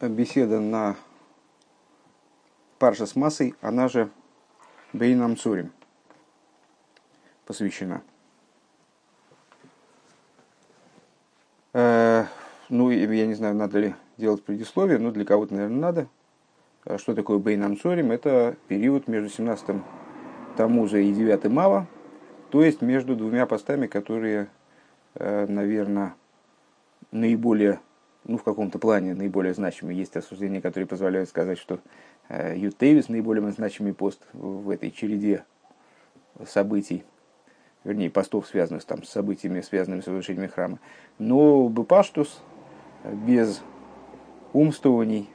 беседа на Парша с массой, она же Бейнам Цурим посвящена. Э, ну, я не знаю, надо ли делать предисловие, но для кого-то, наверное, надо. Э, что такое Бейнам Цурим? Это период между 17 Тамуза и 9 Мава, то есть между двумя постами, которые, э, наверное, наиболее, ну, в каком-то плане наиболее значимые. Есть осуждения, которые позволяют сказать, что э, Ютевис наиболее значимый пост в этой череде событий, вернее, постов, связанных там, с событиями, связанными с разрушением храма. Но Бепаштус без умствований,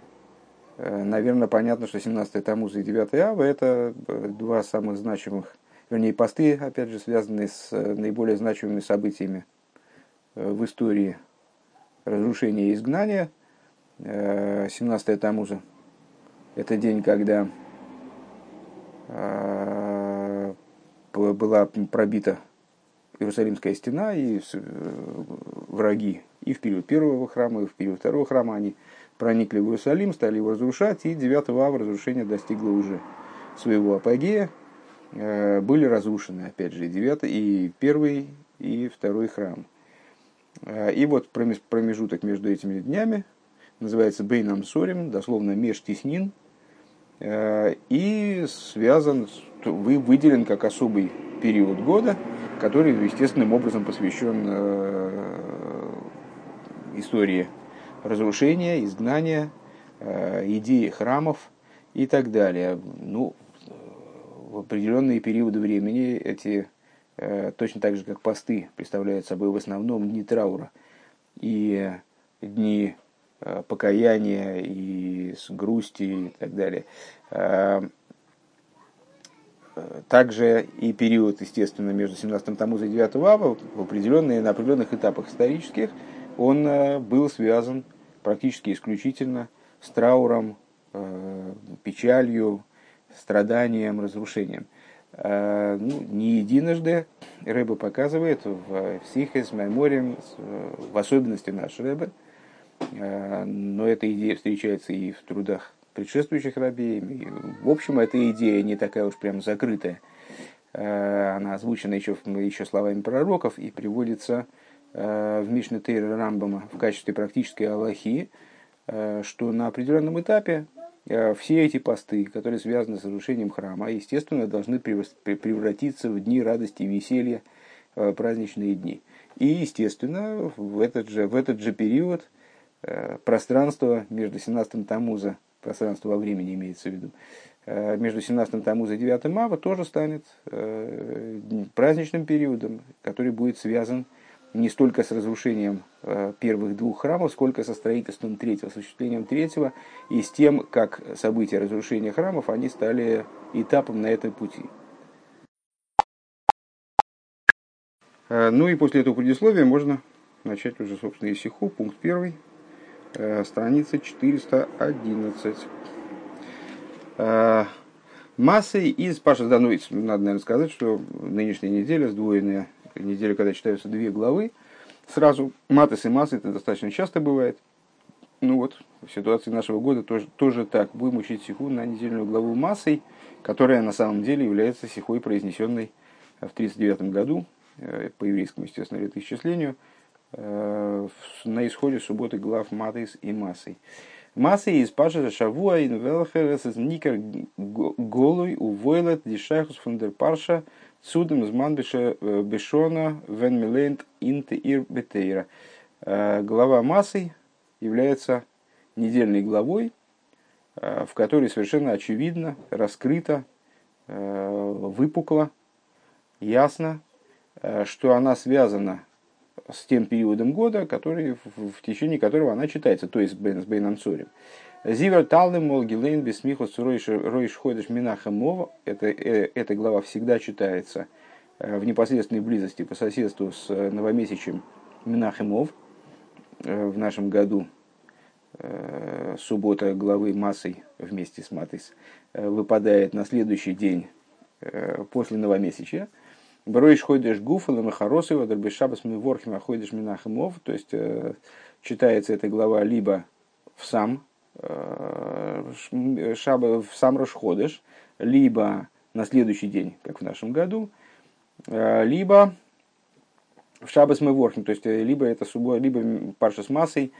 э, наверное, понятно, что 17 Тамуза и 9 Ава – это два самых значимых, вернее, посты, опять же, связанные с наиболее значимыми событиями в истории разрушения и изгнания, 17 э, Тамуза, это день, когда э, была пробита Иерусалимская стена, и э, враги. И в период первого храма, и в период второго храма они проникли в Иерусалим, стали его разрушать, и 9 ава разрушение достигло уже своего апогея, были разрушены, опять же, и 9, и первый, и второй храм. Э, и вот промежуток между этими днями называется Бейнам Сорим, дословно межтеснин, э, и связан, вы выделен как особый период года, который естественным образом посвящен э, истории разрушения, изгнания, идеи храмов и так далее. Ну, в определенные периоды времени эти точно так же, как посты представляют собой в основном дни траура и дни э, покаяния и грусти и так далее. Э, также и период, естественно, между 17 Тамуза и 9 Ава в определенные, на определенных этапах исторических он был связан практически исключительно с трауром, печалью, страданием, разрушением. Э, ну, не единожды Рэба показывает в Сихес, Майморем, в особенности наш Рэбе, э, но эта идея встречается и в трудах предшествующих рабеем. в общем, эта идея не такая уж прям закрытая. Э, она озвучена еще, еще словами пророков и приводится в Мишне Тейра Рамбама в качестве практической Аллахи, что на определенном этапе все эти посты, которые связаны с разрушением храма, естественно, должны превратиться в дни радости и веселья, э, праздничные дни. И, естественно, в этот же, в этот же период э, пространство между 17 Тамуза, пространство во времени имеется в виду, между 17 Тамуза и 9 Мава тоже станет праздничным периодом, который будет связан с не столько с разрушением э, первых двух храмов, сколько со строительством третьего, с осуществлением третьего, и с тем, как события разрушения храмов, они стали этапом на этой пути. Э, ну и после этого предисловия можно начать уже, собственно, Исиху, пункт первый, э, страница 411. Массой из Паша Дануиц, надо, наверное, сказать, что нынешняя неделя, сдвоенная неделя, когда читаются две главы, сразу матес и массы, это достаточно часто бывает. Ну вот, в ситуации нашего года тоже, тоже так. Будем учить сиху на недельную главу массой, которая на самом деле является сихой, произнесенной в 1939 году, э, по еврейскому, естественно, летоисчислению, э, на исходе субботы глав матес и массой. Массой из Паша Шавуа in Велхерес из Никер Голуй увойлет дишахус фундер Парша Судом зман э, бешона вен милейнт инте ир бетейра. Э, глава массой является недельной главой, э, в которой совершенно очевидно, раскрыто, выпукло, ясно, что она связана с тем периодом года, который, в течение которого она читается, то есть с Бейном Цорем. Зивер Талным, мол, Гилейн, Бесмихус, Ройш Ходыш Минахамова. Это, э, эта глава всегда читается э, в непосредственной близости по соседству с э, новомесячем Минахемов в нашем году. Суббота главы массой вместе с Матис выпадает на следующий день после новомесяча. Броиш ходишь гуфалом и хоросова, дербешабас мы ворхим, ходишь минахемов. То есть читается эта глава либо в сам шаба, в сам Рошходыш, либо на следующий день, как в нашем году, либо в Шабас мы ворхим, то есть либо это суббота, либо парша с массой,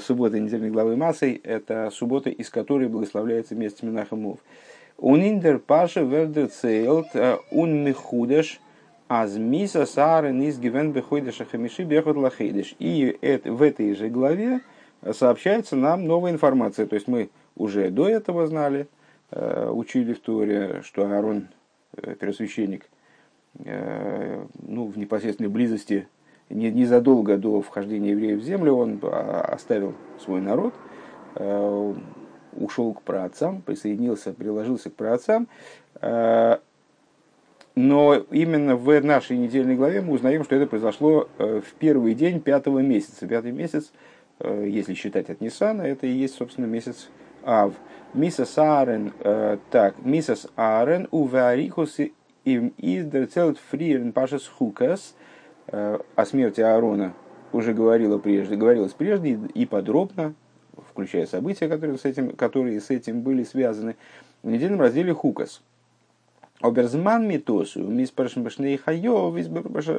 суббота недельной главы массой, это суббота, из которой благословляется месяц Минахамов. Униндер паша вердер цейлт ун михудеш аз миса сарен из гивен беходеша хамиши бехот лахейдеш. И в этой же главе сообщается нам новая информация. То есть мы уже до этого знали, э, учили в Торе, что Аарон, э, первосвященник, э, ну, в непосредственной близости, незадолго до вхождения евреев в землю, он а, оставил свой народ, ушел к праотцам, присоединился, приложился к праотцам. Но именно в нашей недельной главе мы узнаем, что это произошло в первый день пятого месяца. Пятый месяц – если считать от Ниссана, это и есть, собственно, месяц Ав. Мисас Аарен, э, так, Мисас Аарен, Уварихус им издерцелт фриерн пашас хукас, э, о смерти Аарона уже говорила прежде, говорилось прежде и подробно, включая события, которые с этим, которые с этим были связаны, в недельном разделе Хукас. Оберзман митосу, мис парашмбашней хайо, вис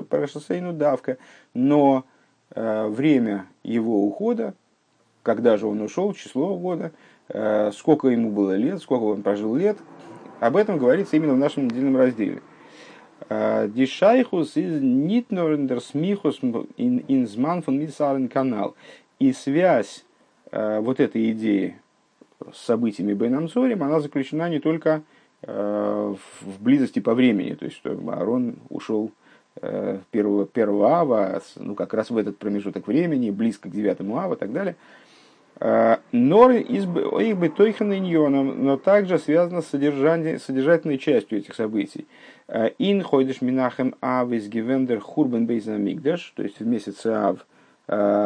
парашасейну давка, но Э, время его ухода, когда же он ушел, число года, э, сколько ему было лет, сколько он прожил лет, об этом говорится именно в нашем недельном разделе. Э, Дишайхус из Нитнорендер Инзман фон Митсарен канал. И связь вот этой идеи с событиями Бенамзорем, она заключена не только в близости по времени, то есть что Аарон ушел Э, первого, первого ава, ну, как раз в этот промежуток времени, близко к девятому ава и так далее. Э, Норы их бы тойханиньоном, но также связано с содержательной частью этих событий. Э, Ин хойдеш минахем ав из гивендер хурбен бейзамигдаш, то есть в месяце ав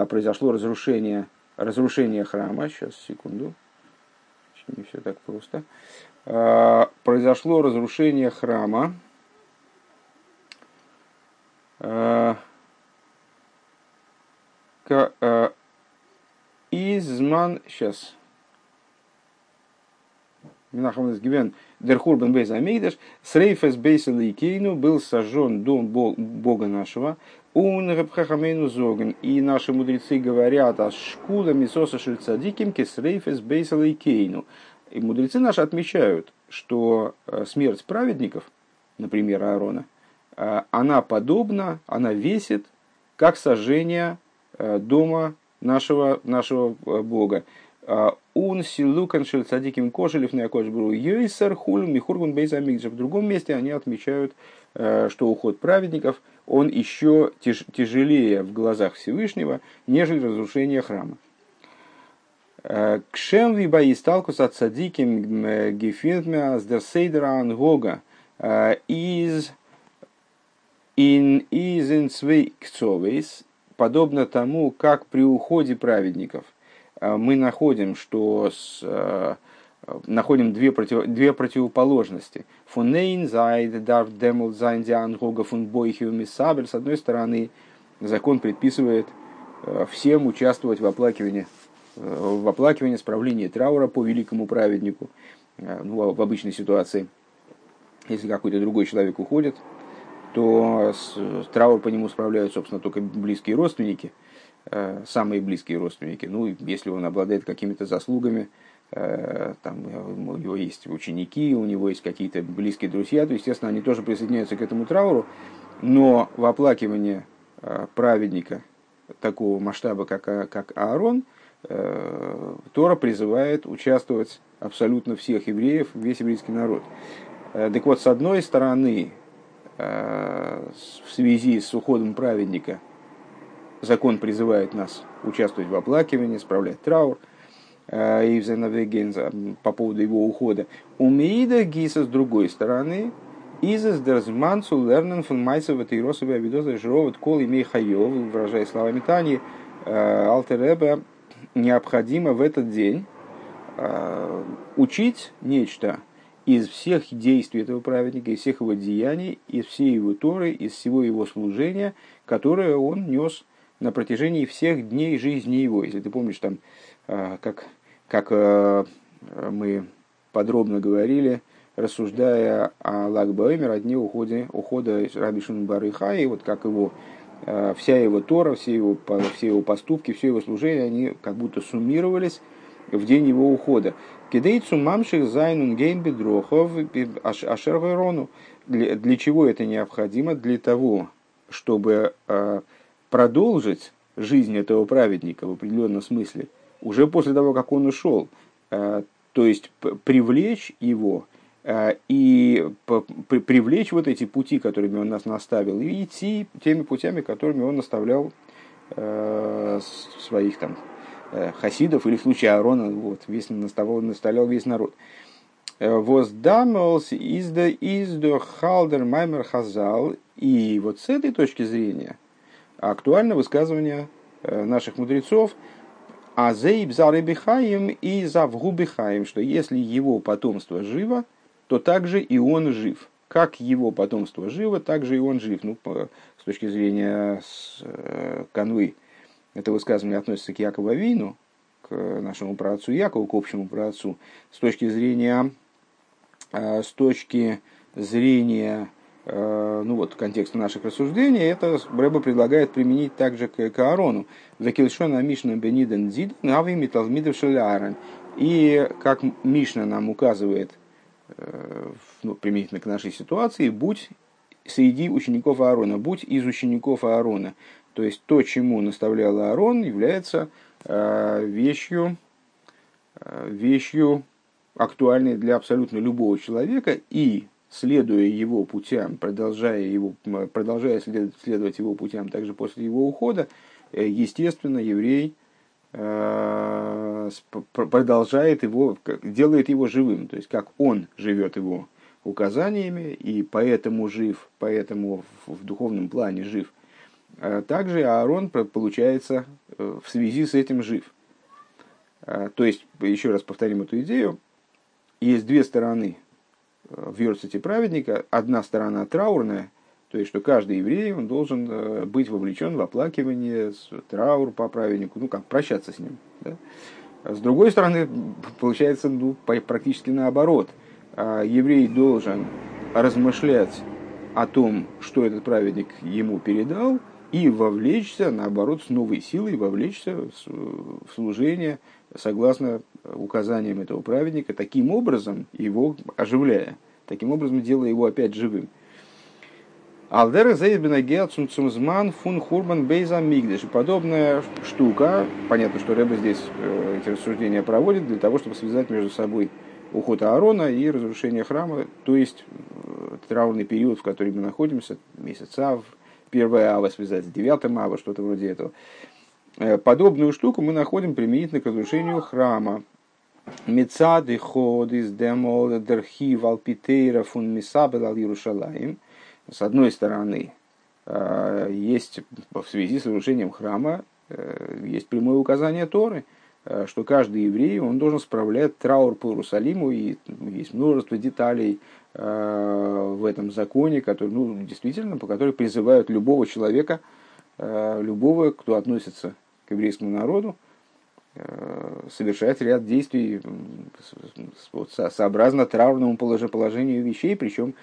произошло разрушение, разрушение храма. Сейчас, секунду. Не все так просто. Произошло разрушение храма. Э, э, изман, сейчас, Минахам Гивен, Дерхурбен Бейз Амейдаш, Срейфес Бейса Лейкейну был сожжен дом Бога нашего, Ун Рабхахамейну Зоген, и наши мудрецы говорят о шкула Мисоса Шельцадиким Кесрейфес Бейса Лейкейну. И мудрецы наши отмечают, что э, смерть праведников, например, Аарона, она подобна, она весит, как сожжение э, дома нашего, нашего э, Бога. Он силукан шельцадиким кошелев на якошбру йойсер хуль михургун бейзамикджа. В другом месте они отмечают, что уход праведников, он еще тяжелее в глазах Всевышнего, нежели разрушение храма. Кшем вибаи сталкус от садиким гефинтмя с дерсейдера ангога из In изенцвейкцовейс, подобно тому, как при уходе праведников э, мы находим, что с, э, находим две, против, две противоположности. פון איין זייט דארף דעמאלט זיין די הנהגה פון בכיה ומספד. С одной стороны, закон предписывает э, всем участвовать в оплакивании, в оплакивании, справлении траура по великому праведнику. Ну, в обычной ситуации, если какой-то другой человек уходит, то с, траур по нему справляют, собственно, только близкие родственники, э, самые близкие родственники. Ну, если он обладает какими-то заслугами, э, там у него есть ученики, у него есть какие-то близкие друзья, то, естественно, они тоже присоединяются к этому трауру, но в оплакивании э, праведника такого масштаба, как, как Аарон, Тора призывает участвовать абсолютно всех евреев, весь еврейский народ. Так вот, с одной стороны, в связи с уходом праведника закон призывает нас участвовать в оплакивании, справлять траур, э, и по поводу его ухода. У Меида Гиса с другой стороны, Изес дерзмансу лернен фон майсова тейросове авидоза жироват кол имей хайов, выражая словами Тани, э, Алтереба необходимо в этот день учить нечто, из всех действий этого праведника, из всех его деяний, из всей его Торы, из всего его служения, которое он нес на протяжении всех дней жизни его. Если ты помнишь, там, а, как как мы подробно говорили, рассуждая о Лагбаэмер, о дне ухода, ухода Раби Барыха, и вот как его, вся его Тора, все его, все его поступки, все его служение, они как будто суммировались в день его ухода. כדי צו ממשיך זיין און גיין בדרכיו אשר הורונו. Для, чего это необходимо? Для того, чтобы э, продолжить жизнь этого праведника в определенном смысле, уже после того, как он ушел. Э, то есть привлечь его э, и при, привлечь вот эти пути, которыми он нас наставил, и идти теми путями, которыми он наставлял своих там хасидов, или в случае Аарона, вот, весь наставлял, наставлял весь народ. Э, Воздамелс изда издо халдер маймер хазал. И вот с этой точки зрения актуально высказывание э, наших мудрецов а зейб зарыбихаем и завгубихаем, что если его потомство живо, то также и он жив. Как его потомство живо, так же и он жив. Ну, по, с точки зрения с, э, канвы это высказывание относится к Якову Авину, к нашему праотцу Якову, к общему праотцу, с точки зрения, э, с точки зрения э, ну вот, контекста наших рассуждений, это Рэба предлагает применить также к, к Аарону. Закилшона Мишна Бениден Дзид, Нави Талмидов Шелярен. И как Мишна нам указывает, э, ну, применительно к нашей ситуации, будь среди учеников Аарона, будь из учеников Аарона. То есть то, чему наставлял Аарон, является э, вещью, э, вещью актуальной для абсолютно любого человека, и следуя его путям, продолжая, его, продолжая следовать его путям также после его ухода, э, естественно, еврей продолжает его, делает его живым, то есть как он живет его указаниями, и поэтому жив, поэтому в духовном плане жив – также Аарон получается э, в связи с этим жив. А, то есть, еще раз повторим эту идею, есть две стороны э, в Йорцете праведника. Одна сторона траурная, то есть, что каждый еврей он должен э, быть вовлечен в оплакивание, траур по праведнику, ну как, прощаться с ним. Да? С другой стороны, получается ну, практически наоборот. А, еврей должен размышлять о том, что этот праведник ему передал – и вовлечься, наоборот, с новой силой, вовлечься в служение согласно указаниям этого праведника, таким образом его оживляя, таким образом делая его опять живым. Алдера Зейбина Геацумцумзман фун Хурбан Бейза Мигдеш. Подобная штука, понятно, что Рэба здесь э, эти рассуждения проводит для того, чтобы связать между собой уход Аарона и разрушение храма, то есть э, траурный период, в котором мы находимся, месяца, первое ава связать с девятым ава, что-то вроде этого. Э, подобную штуку мы находим применительно к разрушению храма. Мецады ходис демол дерхи валпитейра фун мисабел ал. С одной стороны, э, есть в связи с разрушением храма э, есть прямое указание Торы, что каждый еврей он должен справлять траур по Иерусалиму, и есть множество деталей, в этом законе, который, ну, действительно, по которой призывают любого человека, э, любого, кто относится к еврейскому народу, э, совершать ряд действий вот, сообразно траурному положению вещей, причем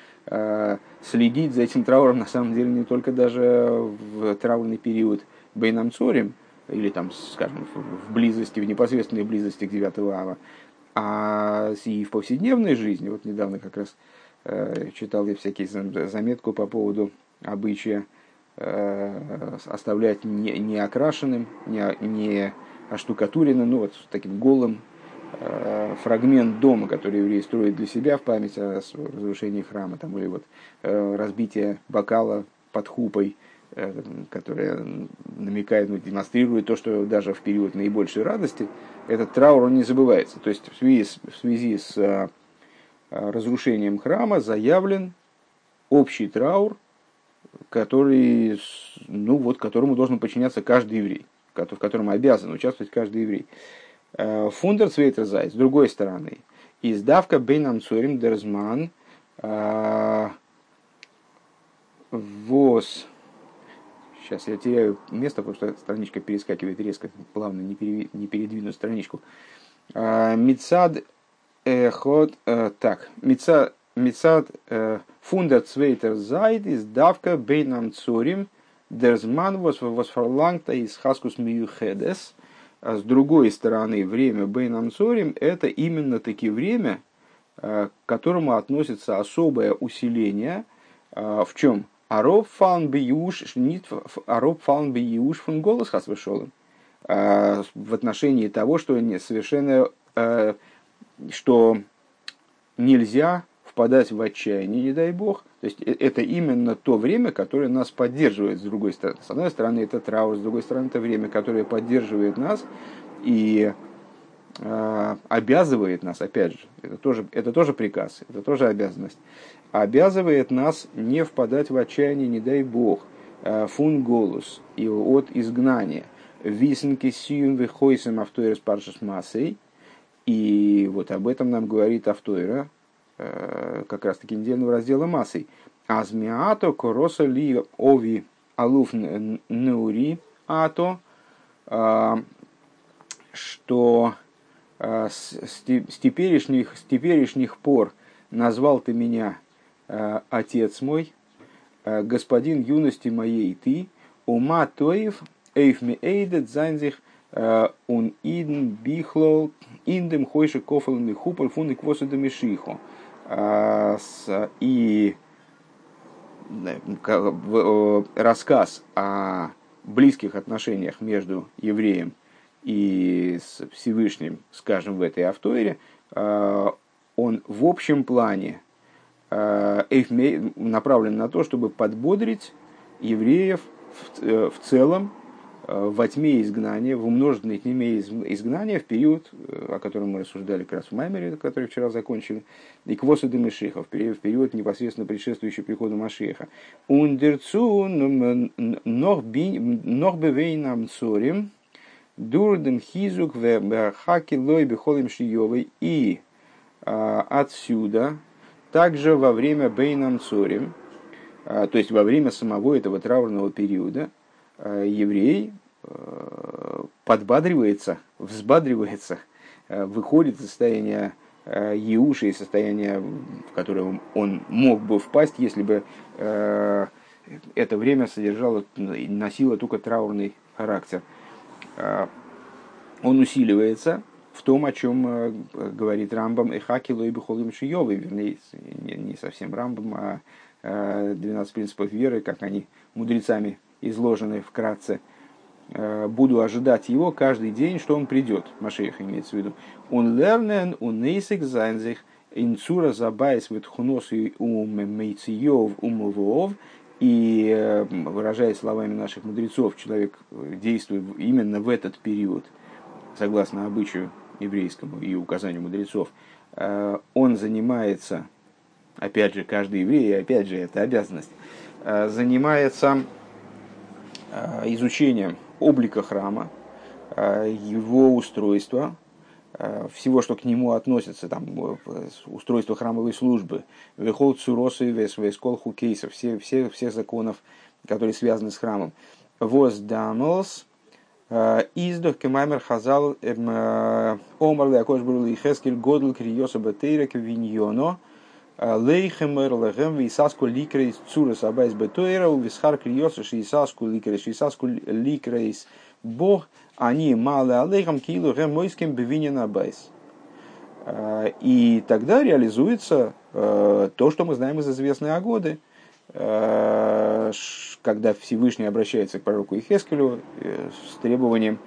следить за этим трауром на самом деле не только даже в траурный период Бейнам Цорим, или там, скажем, в близости, в непосредственной близости к 9 ава, а и в повседневной жизни, вот недавно как раз Э, читал я всякие заметку по поводу обычая э, оставлять не, не окрашенным, не, не оштукатуренным, ну вот таким голым э, фрагмент дома, который еврей строит для себя в память о разрушении храма, там, или вот разбитие бокала под хупой, которая намекает, ну, демонстрирует то, что даже в период наибольшей радости этот траур он не забывается. То есть в связи в связи с Э, разрушением храма заявлен общий траур, который, ну вот, которому должен подчиняться каждый еврей, в котором обязан участвовать каждый еврей. Э, Фундер Цвейтерзай, с другой стороны, издавка Бейнам Цурим Дерзман э, ВОЗ. Сейчас я теряю место, потому что страничка перескакивает резко, плавно не, передвину страничку. Мицад ход, так, Мицад, Мицад фунда цвейтер зайд из давка бейнам цурим дерзман восфарлангта из хаскус миюхедес. А с другой стороны, время бейнам цурим это именно таки время, к которому относится особое усиление. В чем? Ароб фан биюш, нит ароб фан биюш фун голос хас в отношении того, что совершенно Э, что нельзя впадать в отчаяние, не дай бог. То есть э, это именно то время, которое нас поддерживает с другой стороны. С одной стороны это траур, с другой стороны это время, которое поддерживает нас и э, обязывает нас, опять же, это тоже, это тоже приказ, это тоже обязанность, обязывает нас не впадать в отчаяние, не дай бог, э, фун голос и от изгнания. Висенки сиюм вихойсем автоирс паршас массой – и вот об этом нам говорит Автойра, э, как раз таки недельного раздела массой. Азмиато короса ли ови алуф нури ато, э, что э, с теперешних, с теперешних пор назвал ты меня отец мой, господин юности моей ты, ума тоев, эйфми эйдет зайнзих он иден бихлол индем хойши кофалный хупаль фунды квосы домишиху. И рассказ о близких отношениях между евреем и с Всевышним, скажем, в этой автоире, он в общем плане направлен на то, чтобы подбодрить евреев в целом Э, во тьме изгнания, в умноженной тьме изгнания в период, э, о котором мы рассуждали как раз в Маймере, который вчера закончили, и к Восу Мишиха, в период, непосредственно предшествующий приходу Машеха. Ундерцу нох бевейнам цорим, дурдем хизук хаки лой бехолим шиевой. И а, отсюда, также во время бейнам цорим, а, то есть во время самого этого траурного периода, Э, еврей э, подбадривается, взбадривается, э, выходит из состояния Еуша, из состояния, в которое он мог бы впасть, если бы это время содержало, носило только траурный характер. Он усиливается в том, о чем говорит Рамбам Эхаки Лойбы Холим Шиёвы, вернее, не совсем Рамбам, а 12 принципов веры, как они мудрецами изложенный вкратце, э, буду ожидать его каждый день, что он придет. Машех имеется в виду. Он лернен, он нейсик зайнзих, инцура забайс вит хунос и ум мейциев умовов. И, э, выражая словами наших мудрецов, человек действует именно в этот период, согласно обычаю еврейскому и указанию мудрецов, э, он занимается, опять же, каждый еврей, опять же, это обязанность, занимается изучением облика храма, э, его устройства, э, всего, что к нему относится, там, устройство храмовой службы, вехол цуросы, вес, вескол хукейсов, все, все, все законов, которые связаны с храмом. Воз дамлс, издох кемаймер хазал эм, омар лякош брул и хескель годл криоса батейрек виньоно, Лейхемер лехем висаску ликрейс бог, они малы алейхам килу гэм мойским бевинен абайс. И тогда реализуется то, что мы знаем из известной Агоды, когда Всевышний обращается к пророку Ихескелю с требованием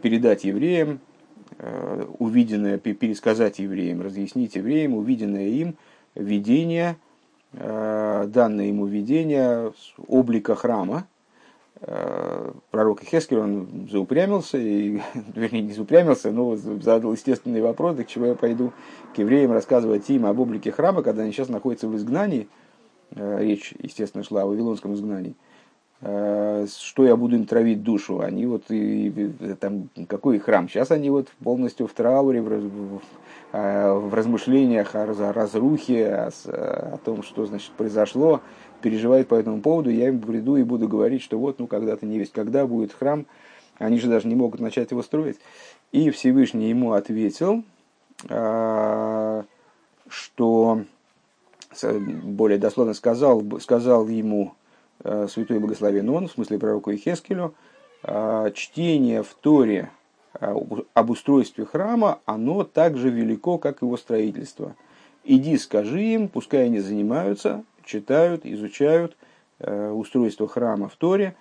передать евреям увиденное, пересказать евреям, разъяснить евреям увиденное им – видение, э, данное ему видение облика храма. Э, пророк Хескель, он заупрямился, и, вернее, не заупрямился, но задал естественный вопрос, к чего я пойду к евреям рассказывать им об облике храма, когда они сейчас находятся в изгнании. Э, речь, естественно, шла о вавилонском изгнании. Э, что я буду им травить душу. Они вот, и, и, там, какой храм? Сейчас они вот полностью в трауре, в, в, э, в размышлениях о разрухе, о, о том, что значит произошло, переживают по этому поводу. Я им приду и буду говорить, что вот, ну, когда-то не весть, когда будет храм, они же даже не могут начать его строить. И Всевышний ему ответил, что, более дословно сказал, сказал ему святой благословен он, в смысле пророку Ихескелю, чтение в Торе об устройстве храма, оно так же велико, как его строительство. Иди скажи им, пускай они занимаются, читают, изучают устройство храма в Торе,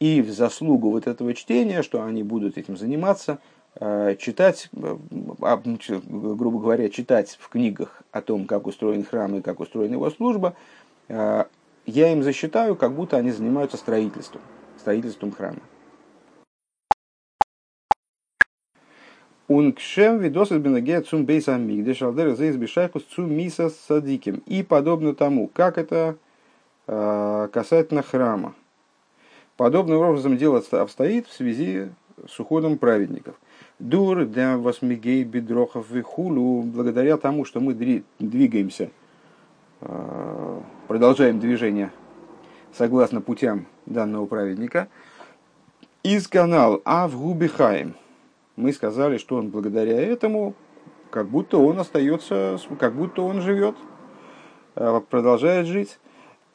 и в заслугу вот этого чтения, что они будут этим заниматься, э, читать, э, а, грубо говоря, читать в книгах о том, как устроен храм и как устроена его служба, э, я им засчитаю, как будто они занимаются строительством, строительством храма. Ункшем видос из цум бейса мигдеш алдер зейс бешайхус цум миса садиким. И подобно тому, как это касательно храма. Подобным образом дело обстоит в связи с уходом праведников. Дур для восьмигей бедрохов и хулу, благодаря тому, что мы двигаемся, э, продолжаем движение согласно путям данного праведника, из канал Авгубихаем. Мы сказали, что он благодаря этому, как будто он остается, как будто он живет, э, продолжает жить.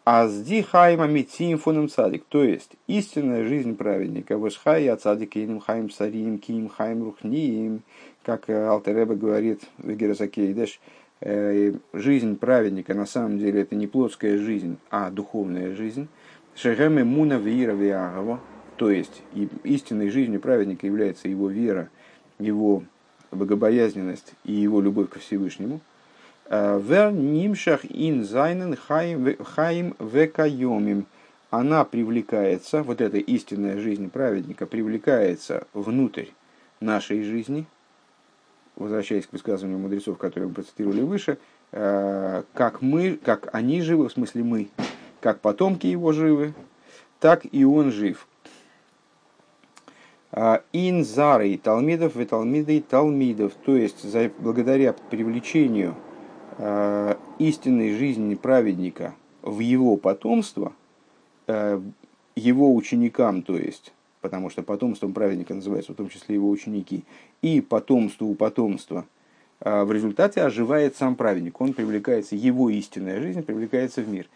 Азди хайма митим фоном цадик, то есть истинная жизнь праведника. Восхай от цадик иним хайм сарим ким хайм рухниим, как э, Алтереба говорит в Герасакейдеш, э, жизнь праведника на самом деле это не плотская жизнь, а духовная жизнь. Шегэме муна вира виагова, то есть истинной жизнью праведника является его вера, его богобоязненность и его любовь ко Всевышнему – Вер нимшах ин зайнен хаим векайомим. Она привлекается, вот эта истинная жизнь праведника привлекается внутрь нашей жизни, возвращаясь к высказыванию мудрецов, которые мы процитировали выше, э, как мы, как они живы, в смысле мы, как потомки его живы, так и он жив. Э, Инзарой талмидов и талмидой талмидов, то есть благодаря привлечению Э, истинной жизни праведника в его потомство, э, его ученикам, то есть, потому что потомством праведника называется в том числе его ученики, и потомству у потомства, э, в результате оживает сам праведник. Он привлекается, его истинная жизнь привлекается в мир.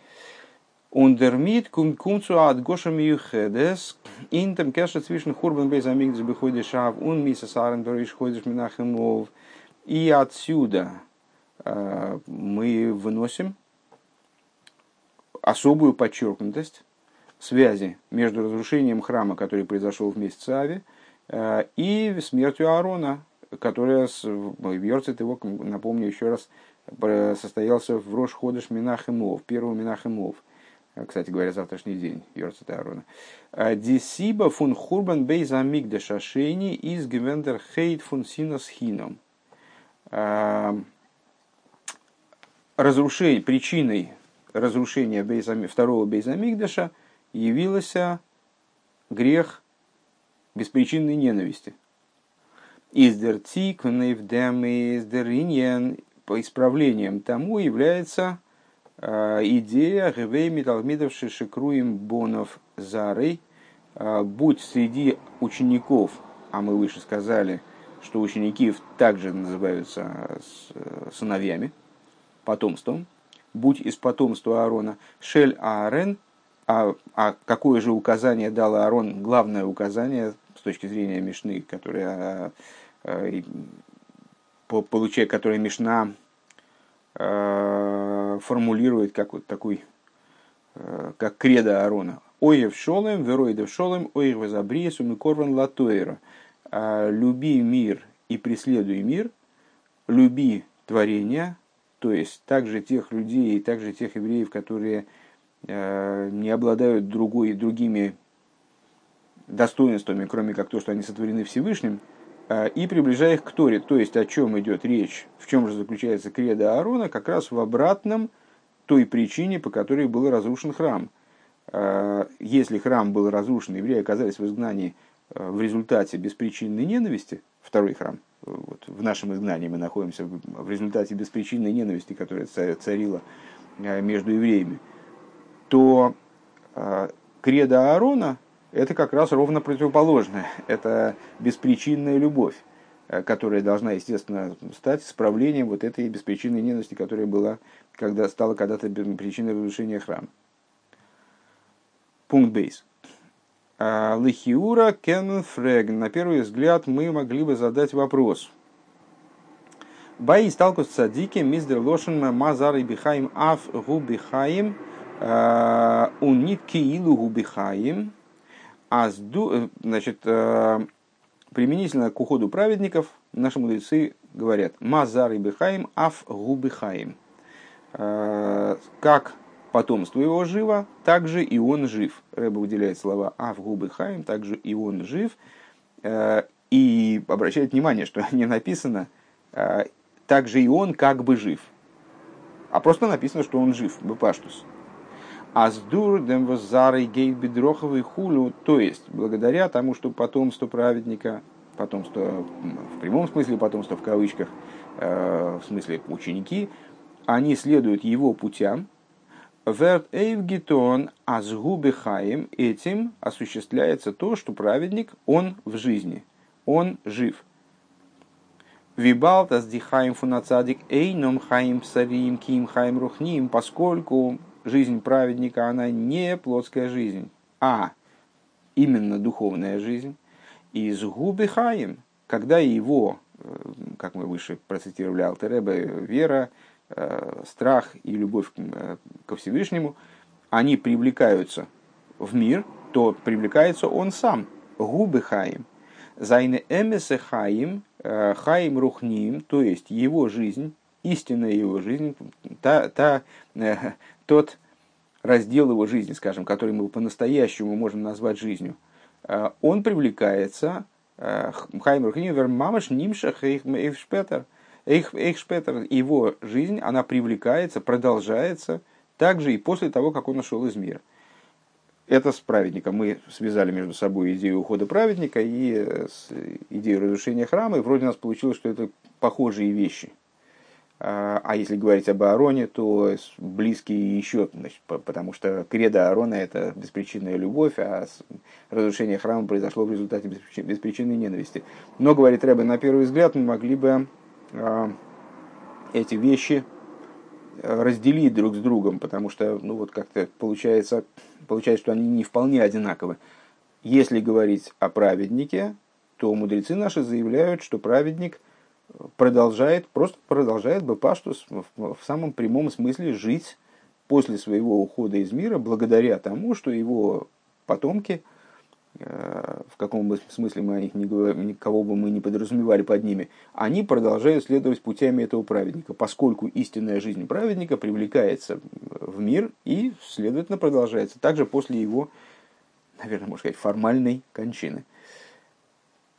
Ундермит кумкумцу от Гоша Миюхедес, интем кэша цвишен хурбан бейз амигдес беходишь шав, ун миса сарен дориш ходишь минахимов. И отсюда, Э, мы выносим особую подчеркнутость связи между разрушением храма, который произошел в месяц Ави, э, и смертью Аарона, которая Йорцит его, напомню еще раз, состоялся в Рош Ходыш Минахемов, первого Минахемов. Э, кстати говоря, завтрашний день Йорцит Аарона. Дисиба фун хурбан бейза мигда шашени из гвендер хейт фун синос хином разрушение, причиной разрушения Бейзами, второго Бейзамигдаша явился грех беспричинной ненависти. Издер тиквнейвдем издериньен по исправлением тому является э, идея Гевей Металмидов Шишикруем Бонов Зарой, э, будь среди учеников, а мы выше сказали, что ученики также называются э, сыновьями, потомством, будь из потомства Аарона, Шель Аарен, а, а какое же указание дал Аарон, главное указание с точки зрения Мишны, которое, а, получая, которое Мишна а, формулирует как вот такой, как кредо Аарона. Оев шолем, вероидов шолем, оев вазабриесу, микорван латуэра. Люби мир и преследуй мир, люби творение, то есть также тех людей и также тех евреев, которые э, не обладают другой, другими достоинствами, кроме как то, что они сотворены Всевышним, э, и приближая их к Торе. То есть о чем идет речь, в чем же заключается кредо Аарона, как раз в обратном той причине, по которой был разрушен храм. Э, если храм был разрушен, евреи оказались в изгнании в результате беспричинной ненависти, второй храм – вот, в нашем изгнании мы находимся в результате беспричинной ненависти, которая царила э, между евреями, то э, кредо Аарона – это как раз ровно противоположное. Это беспричинная любовь. которая должна, естественно, стать исправлением вот этой беспричинной ненависти, которая была, когда стала когда-то причиной разрушения храма. Пункт бейс. А, Лихиура Кен Фрег. На первый взгляд мы могли бы задать вопрос. Баи сталкус цадики миздер лошен мазар и бихаим аф губихаим а, унит киилу губихаим. Азду, значит, а, применительно к уходу праведников наши мудрецы говорят мазар и аф губихаим. Как потомство его живо, также и он жив. Рэба выделяет слова «ав губы хаим», также и он жив. Э, и обращает внимание, что не написано э, «также и он как бы жив», а просто написано, что он жив, бепаштус. Аздур дем воззарой гейв бедроховый хулю, то есть благодаря тому, что потомство праведника, потомство в прямом смысле, потомство в кавычках, э, в смысле ученики, они следуют его путям, Верт Эйвгитон Азгубы Хаим, этим осуществляется то, что праведник, он в жизни, он жив. Вибалтас дихаим фунацадик эйном хаим сарим ким хаим рухним, поскольку жизнь праведника, она не плотская жизнь, а именно духовная жизнь. И с губы хаим, когда его, э, как мы выше процитировали Алтеребе, вера, Э, страх и любовь э, ко Всевышнему, они привлекаются в мир, то привлекается он сам. Губы хаим. Зайны эмесе хаим, хаим рухним, то есть его жизнь, истинная его жизнь, та, та, тот раздел его жизни, скажем, который мы по-настоящему можем назвать жизнью, он привлекается Хайм Рухним Вермамаш Нимшах Эйфшпетер – Эйхшпетер, его жизнь, она привлекается, продолжается, также и после того, как он ушел из мира. Это с праведником. Мы связали между собой идею ухода праведника и э, идею разрушения храма, и вроде у нас получилось, что это похожие вещи. А, а если говорить об Аароне, то близкие еще, значит, потому что кредо Аарона – это беспричинная любовь, а разрушение храма произошло в результате беспричинной ненависти. Но, говорит Рэбе, на первый взгляд мы могли бы а, эти вещи э, разделить друг с другом, потому что, ну вот как-то получается, получается, что они не вполне одинаковы. Если говорить о праведнике, то мудрецы наши заявляют, что праведник продолжает, просто продолжает Бапаштус в самом прямом смысле жить после своего ухода из мира, благодаря тому, что его потомки – Э, в каком бы смысле мы о них не говорим, никого бы мы не подразумевали под ними, они продолжают следовать путями этого праведника, поскольку истинная жизнь праведника привлекается в мир и, следовательно, продолжается также после его, наверное, можно сказать, формальной кончины.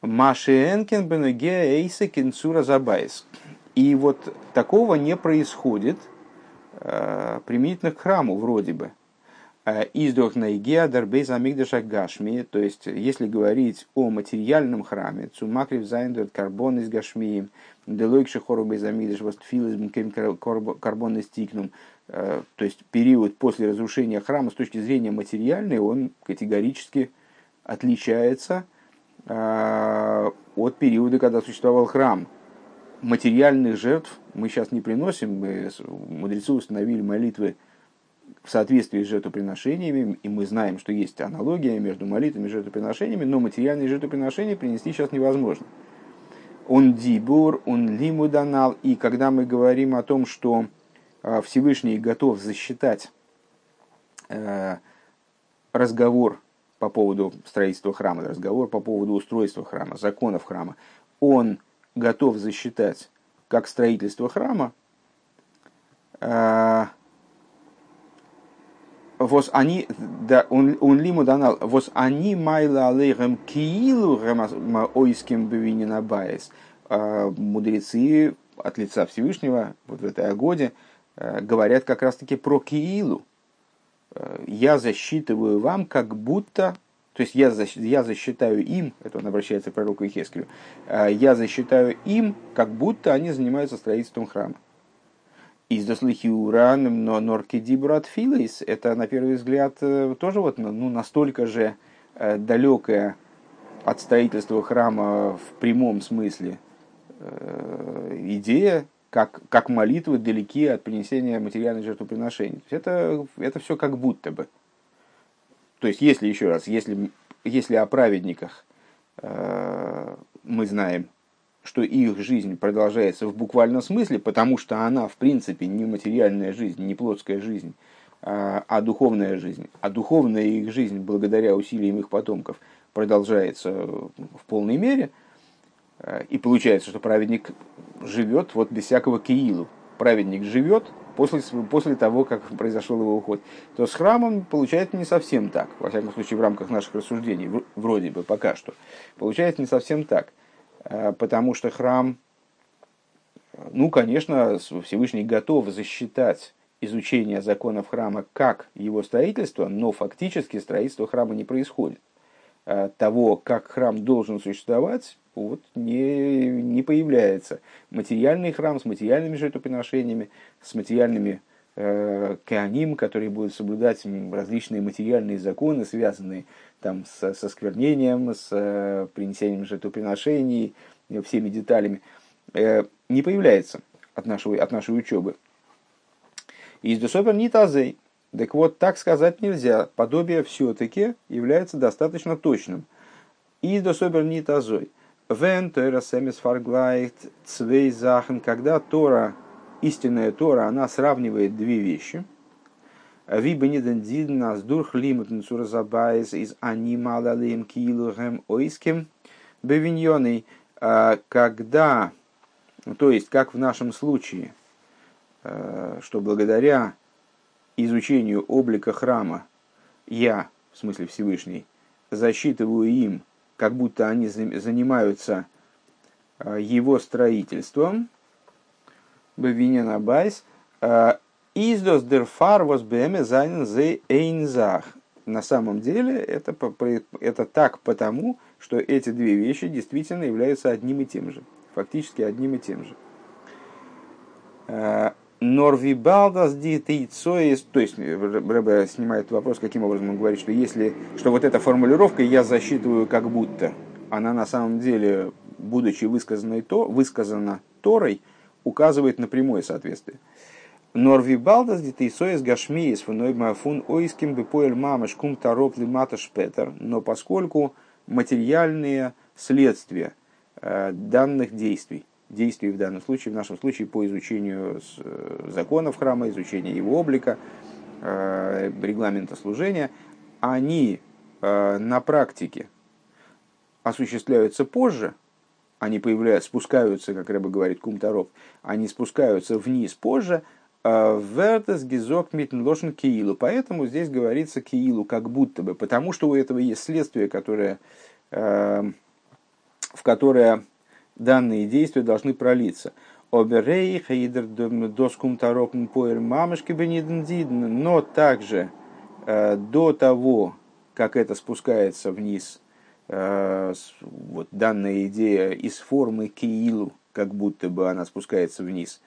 Машиенкин бенеге эйса кинцура забайс. И вот такого не происходит э, применительно к храму вроде бы. Издох на Игеадар Бейза Амигдаша Гашми, то есть, если говорить о материальном храме, Цумакрив Зайндер Карбон из Гашми, Делойк Шехору Бейза Амигдаш Востфилис Карбон из Тикнум, то есть, период после разрушения храма с точки зрения материальной, он категорически отличается э, от периода, когда существовал храм. Материальных жертв мы сейчас не приносим, мы, мудрецы установили молитвы в соответствии с жертвоприношениями, и мы знаем, что есть аналогия между молитвами и жертвоприношениями, но материальные жертвоприношения принести сейчас невозможно. Он дибур, он лимуданал, и когда мы говорим о том, что а, Всевышний готов засчитать э, разговор по поводу строительства храма, разговор по поводу устройства храма, законов храма, он готов засчитать как строительство храма, э, вос они, да, он, он лиму данал, вос они майла алейхем киилу ойским бевинина байс. А, мудрецы от лица Всевышнего вот в этой огоде э, говорят как раз-таки про киилу. Э, я засчитываю вам как будто, то есть я, я засчитаю им, это он обращается к пророку Ихескелю, э, я засчитаю им, как будто они занимаются строительством храма. Из дослухиуран, но норкидибрат филис, это на первый взгляд э, тоже вот, ну, настолько же далекое от строительства храма в прямом смысле идея, как, как молитвы далеки от принесения материальных жертвоприношений. Это, это все как будто бы. То есть, если еще раз, если, если о праведниках э, мы знаем, что их жизнь продолжается в буквальном смысле, потому что она, в принципе, не материальная жизнь, не плотская жизнь, а, а духовная жизнь. А духовная их жизнь, благодаря усилиям их потомков, продолжается в полной мере. И получается, что праведник живет вот без всякого киилу. Праведник живет после, после того, как произошел его уход. То с храмом получается не совсем так. Во всяком случае, в рамках наших рассуждений, вроде бы пока что. Получается не совсем так. Э, потому что храм, ну, конечно, Всевышний готов засчитать изучение законов храма как его строительство, но фактически строительство храма не происходит. Э, того, как храм должен существовать, вот не, не появляется. Материальный храм с материальными жертвоприношениями, с материальными э, кеаним, которые будут соблюдать различные материальные законы, связанные там, с, со сквернением, с э, принесением жертвоприношений, всеми деталями, э, не появляется от нашей, от нашей учебы. Из десобер не тазей. Так вот, так сказать нельзя. Подобие все-таки является достаточно точным. Из десобер не тазой. Вен Тора Семис Фарглайт Цвей Захен, когда Тора, истинная Тора, она сравнивает две вещи. Виба неден диден нас дурх лимут нцура забайс из анималалим килухем ойским бевиньоной, а, когда, то есть как в нашем случае, а, что благодаря изучению облика храма я, в смысле Всевышний, засчитываю им как будто они занимаются а, его строительством, Бевинен Абайс, а, Издос дер фар was беме зайнен зе эйнзах. На самом деле это, это так потому, что эти две вещи действительно являются одним и тем же. Фактически одним и тем же. А, Норвибалдас дитейцоис, то есть Рэбе снимает вопрос, каким образом он говорит, что если, что вот эта формулировка я засчитываю как будто, она на самом деле, будучи высказанной то, высказана Торой, указывает на прямое соответствие. Норвибалдас дитейцоис гашмиес ойским бепоэль мамаш кум тароп маташ петер, но поскольку материальные следствия э, данных действий действий в данном случае, в нашем случае по изучению э, законов храма, изучению его облика, э, регламента служения, они э, на практике осуществляются позже, они появляются, спускаются, как Рэба говорит, кумтаров, они спускаются вниз позже, Вертес гизок митнлошен киилу. Поэтому здесь говорится киилу, как будто бы, потому что у этого есть следствие, которое, в которое данные действия должны пролиться. Оберей, хейдер доскум таропн поэр мамышки но также э, до того, как это спускается вниз, э, вот данная идея из формы киилу, как будто бы она спускается вниз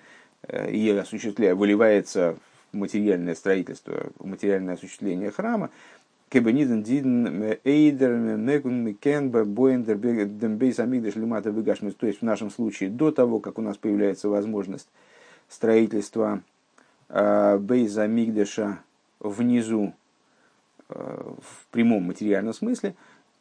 э, и осуществляет, выливается в материальное строительство, в материальное осуществление храма, Кебениден диден эйдер мекун мекенба боендер дембейс амигдаш лимата выгашмис. То есть в нашем случае до того, как у нас появляется возможность строительства э, бейза мигдаша внизу э, в прямом материальном смысле,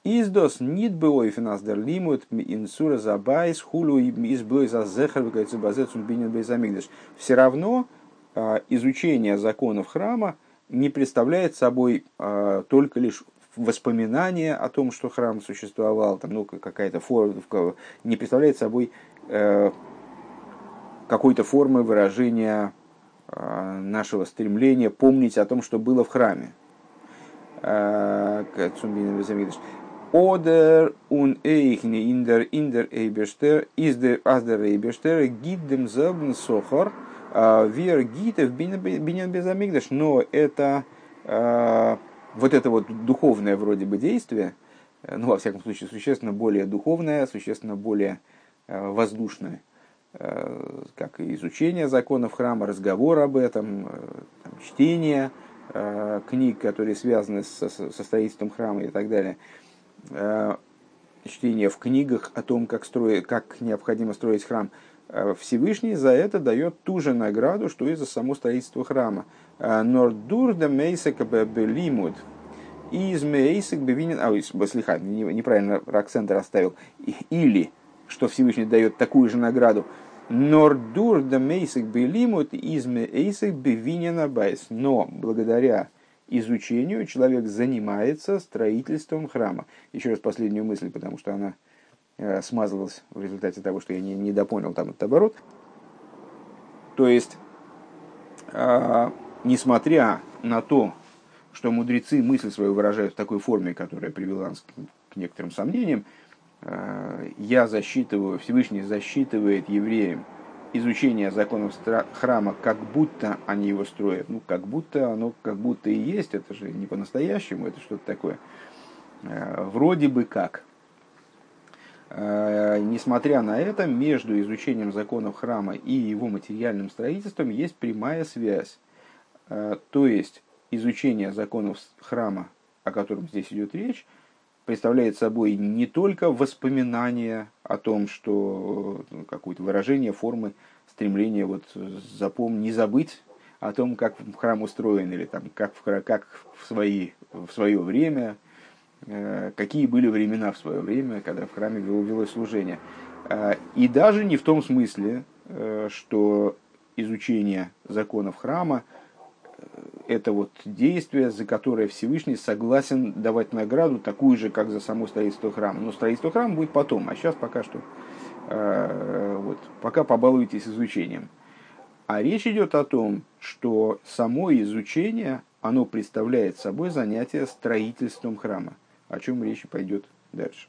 Издос нит бы финанс дер лимут инсура забайс хулу из за зехар базецум бинин бейзамигдаш. Все равно э, изучение законов храма – не представляет собой э, только лишь воспоминание о том, что храм существовал, там, ну, какая-то форма, не представляет собой э, какой-то формы выражения э, нашего стремления помнить о том, что было в храме. Oder un eichne in der in der Eberster is der as der Eberster а, Вер Гитов Бинен Безамигдаш, но это а, вот это вот духовное вроде бы действие, э, ну, во всяком случае, существенно более духовное, существенно более э, воздушное, э, как изучение законов храма, разговор об этом, чтение книг, которые связаны со, со строительством храма и так далее. чтение в книгах о том, как, строить, как необходимо строить храм, Всевышний за это дает ту же награду, что и за само строительство храма. Нордурда мейсек лимуд. Из мейсек бевинен... А, слегка, неправильно акцент расставил. Или, что Всевышний дает такую же награду. נאר דורך דעם עוסק בלימוד איז עוסק בבנין הבית. Но благодаря изучению человек занимается строительством храма. Еще раз последнюю мысль, потому что она Э, смазалось в результате того, что я не, не допонял там этот оборот. То есть, э, несмотря на то, что мудрецы мысль свою выражают в такой форме, которая привела нас к, некоторым сомнениям, э, я засчитываю, Всевышний засчитывает евреям изучение законов храма, как будто они его строят. Ну, как будто оно как будто и есть, это же не по-настоящему, это что-то такое. Э, вроде бы как. Э, несмотря на это, между изучением законов храма и его материальным строительством есть прямая связь. Э, то есть изучение законов храма, о котором здесь идет речь, представляет собой не только воспоминание о том, что ну, какое-то выражение формы, стремление вот запом... не забыть о том, как храм устроен, или там, как, в, как в, свои, в свое время Э, какие были времена в свое время, когда в храме велось служение. Э, и даже не в том смысле, э, что изучение законов храма – это вот действие, за которое Всевышний согласен давать награду, такую же, как за само строительство храма. Но строительство храма будет потом, а сейчас пока что, вот, пока побалуйтесь изучением. А речь идет о том, что само изучение, оно представляет собой занятие строительством храма о чем речь пойдет дальше.